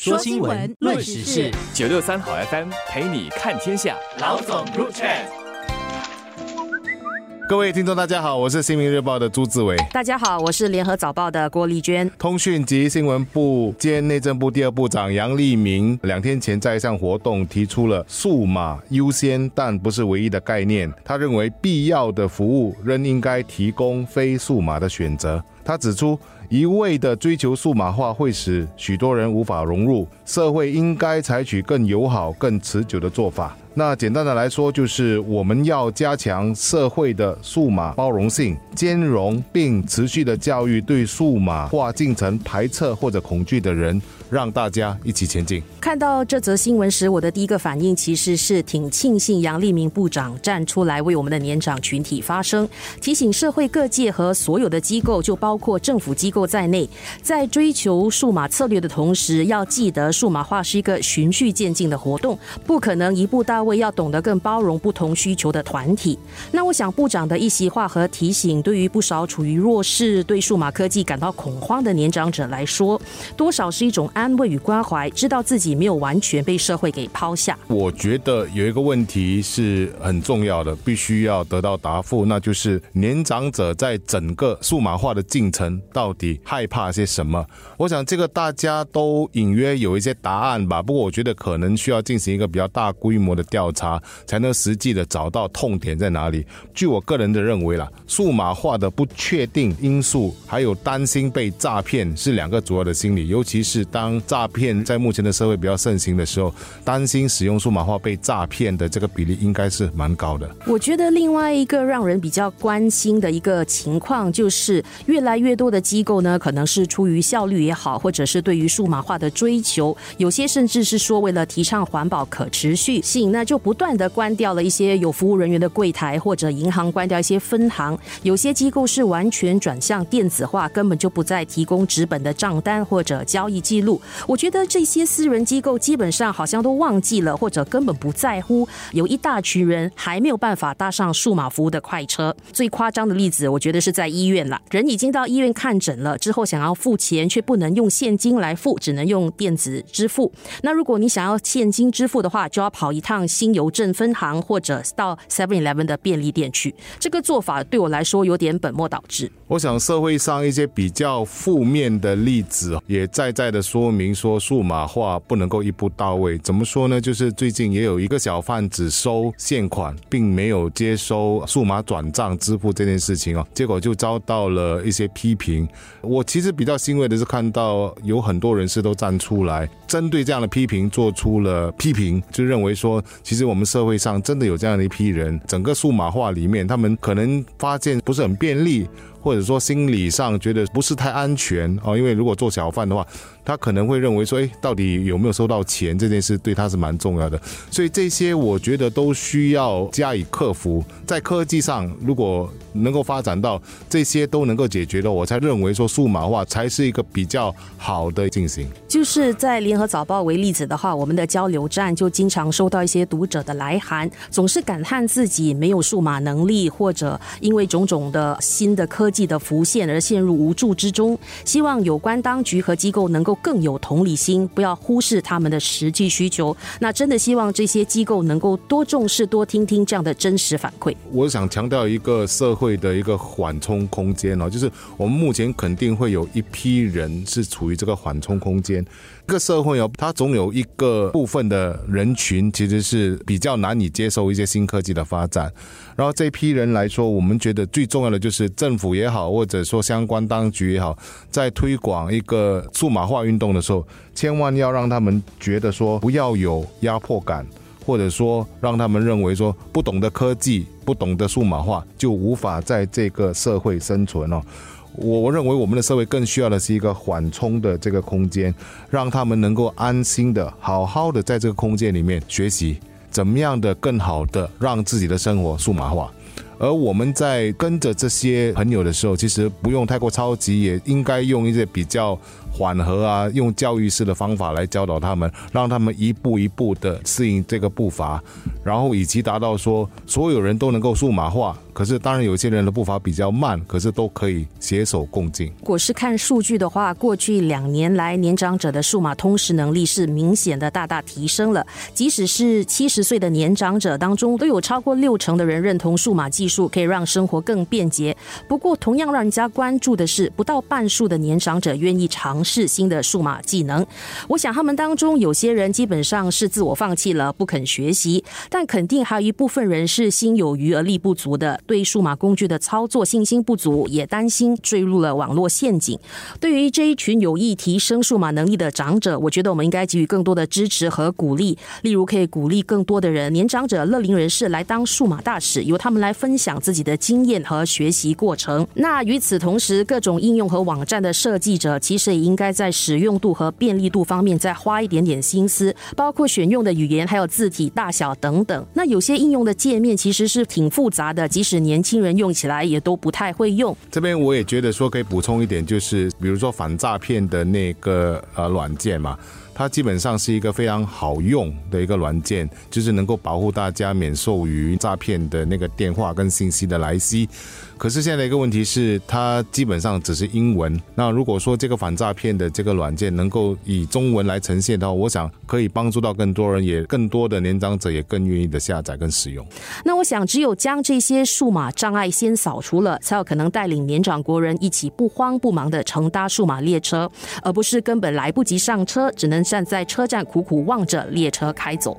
说新闻，论时事，九六三好 FM 陪你看天下。老总入场。各位听众，大家好，我是新民日报的朱志伟。大家好，我是联合早报的郭丽娟。通讯及新闻部兼内政部第二部长杨立明两天前在一项活动提出了“数码优先”，但不是唯一的概念。他认为必要的服务仍应该提供非数码的选择。他指出。一味的追求数码化会使许多人无法融入社会，应该采取更友好、更持久的做法。那简单的来说，就是我们要加强社会的数码包容性、兼容，并持续的教育对数码化进程排斥或者恐惧的人，让大家一起前进。看到这则新闻时，我的第一个反应其实是挺庆幸杨立明部长站出来为我们的年长群体发声，提醒社会各界和所有的机构，就包括政府机构在内，在追求数码策略的同时，要记得数码化是一个循序渐进的活动，不可能一步到位。要懂得更包容不同需求的团体，那我想部长的一席话和提醒，对于不少处于弱势、对数码科技感到恐慌的年长者来说，多少是一种安慰与关怀，知道自己没有完全被社会给抛下。我觉得有一个问题是很重要的，必须要得到答复，那就是年长者在整个数码化的进程到底害怕些什么？我想这个大家都隐约有一些答案吧。不过我觉得可能需要进行一个比较大规模的调。查才能实际的找到痛点在哪里。据我个人的认为啦，数码化的不确定因素，还有担心被诈骗是两个主要的心理。尤其是当诈骗在目前的社会比较盛行的时候，担心使用数码化被诈骗的这个比例应该是蛮高的。我觉得另外一个让人比较关心的一个情况，就是越来越多的机构呢，可能是出于效率也好，或者是对于数码化的追求，有些甚至是说为了提倡环保可持续性，那。就不断的关掉了一些有服务人员的柜台，或者银行关掉一些分行。有些机构是完全转向电子化，根本就不再提供纸本的账单或者交易记录。我觉得这些私人机构基本上好像都忘记了，或者根本不在乎。有一大群人还没有办法搭上数码服务的快车。最夸张的例子，我觉得是在医院了。人已经到医院看诊了，之后想要付钱，却不能用现金来付，只能用电子支付。那如果你想要现金支付的话，就要跑一趟。新邮政分行或者到 Seven Eleven 的便利店去，这个做法对我来说有点本末倒置。我想社会上一些比较负面的例子，也在在的说说明说数码化不能够一步到位。怎么说呢？就是最近也有一个小贩只收现款，并没有接收数码转账支付这件事情哦，结果就遭到了一些批评。我其实比较欣慰的是看到有很多人士都站出来，针对这样的批评做出了批评，就认为说。其实我们社会上真的有这样的一批人，整个数码化里面，他们可能发现不是很便利，或者说心理上觉得不是太安全哦，因为如果做小贩的话。他可能会认为说，哎，到底有没有收到钱这件事对他是蛮重要的，所以这些我觉得都需要加以克服。在科技上，如果能够发展到这些都能够解决的，我才认为说数码化才是一个比较好的进行。就是在联合早报为例子的话，我们的交流站就经常收到一些读者的来函，总是感叹自己没有数码能力，或者因为种种的新的科科技的浮现而陷入无助之中，希望有关当局和机构能够。更有同理心，不要忽视他们的实际需求。那真的希望这些机构能够多重视、多听听这样的真实反馈。我想强调一个社会的一个缓冲空间哦，就是我们目前肯定会有一批人是处于这个缓冲空间。一个社会哦，它总有一个部分的人群其实是比较难以接受一些新科技的发展。然后这批人来说，我们觉得最重要的就是政府也好，或者说相关当局也好，在推广一个数码化运动的时候，千万要让他们觉得说不要有压迫感，或者说让他们认为说不懂得科技、不懂得数码化就无法在这个社会生存哦。我认为我们的社会更需要的是一个缓冲的这个空间，让他们能够安心的、好好的在这个空间里面学习，怎么样的更好的让自己的生活数码化。而我们在跟着这些朋友的时候，其实不用太过超级，也应该用一些比较。缓和啊，用教育式的方法来教导他们，让他们一步一步的适应这个步伐，然后以及达到说所有人都能够数码化。可是，当然有些人的步伐比较慢，可是都可以携手共进。如果是看数据的话，过去两年来，年长者的数码通识能力是明显的大大提升了。即使是七十岁的年长者当中，都有超过六成的人认同数码技术可以让生活更便捷。不过，同样让人家关注的是，不到半数的年长者愿意尝试新的数码技能。我想，他们当中有些人基本上是自我放弃了，不肯学习；但肯定还有一部分人是心有余而力不足的。对数码工具的操作信心不足，也担心坠入了网络陷阱。对于这一群有意提升数码能力的长者，我觉得我们应该给予更多的支持和鼓励。例如，可以鼓励更多的人，年长者、乐龄人士来当数码大使，由他们来分享自己的经验和学习过程。那与此同时，各种应用和网站的设计者，其实也应该在使用度和便利度方面再花一点点心思，包括选用的语言、还有字体大小等等。那有些应用的界面其实是挺复杂的，即使年轻人用起来也都不太会用。这边我也觉得说可以补充一点，就是比如说反诈骗的那个呃软件嘛，它基本上是一个非常好用的一个软件，就是能够保护大家免受于诈骗的那个电话跟信息的来袭。可是现在一个问题是，它基本上只是英文。那如果说这个反诈骗的这个软件能够以中文来呈现的话，我想可以帮助到更多人，也更多的年长者也更愿意的下载跟使用。那我想，只有将这些数码障碍先扫除了，才有可能带领年长国人一起不慌不忙的乘搭数码列车，而不是根本来不及上车，只能站在车站苦苦望着列车开走。